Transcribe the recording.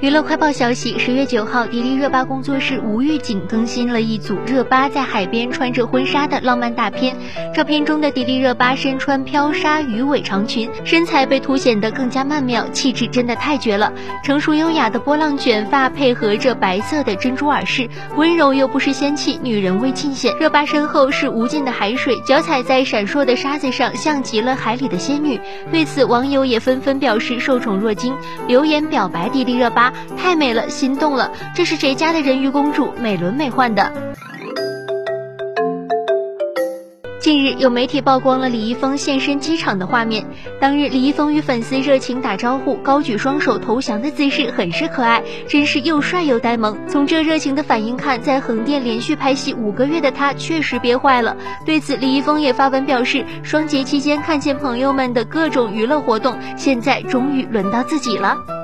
娱乐快报消息：十月九号，迪丽热巴工作室无预警更新了一组热巴在海边穿着婚纱的浪漫大片。照片中的迪丽热巴身穿飘纱鱼尾长裙，身材被凸显得更加曼妙，气质真的太绝了。成熟优雅的波浪卷发配合着白色的珍珠耳饰，温柔又不失仙气，女人味尽显。热巴身后是无尽的海水，脚踩在闪烁的沙子上，像极了海里的仙女。对此，网友也纷纷表示受宠若惊，留言表白迪丽热巴。太美了，心动了！这是谁家的人鱼公主？美轮美奂的。近日，有媒体曝光了李易峰现身机场的画面。当日，李易峰与粉丝热情打招呼，高举双手投降的姿势很是可爱，真是又帅又呆萌。从这热情的反应看，在横店连续拍戏五个月的他确实憋坏了。对此，李易峰也发文表示，双节期间看见朋友们的各种娱乐活动，现在终于轮到自己了。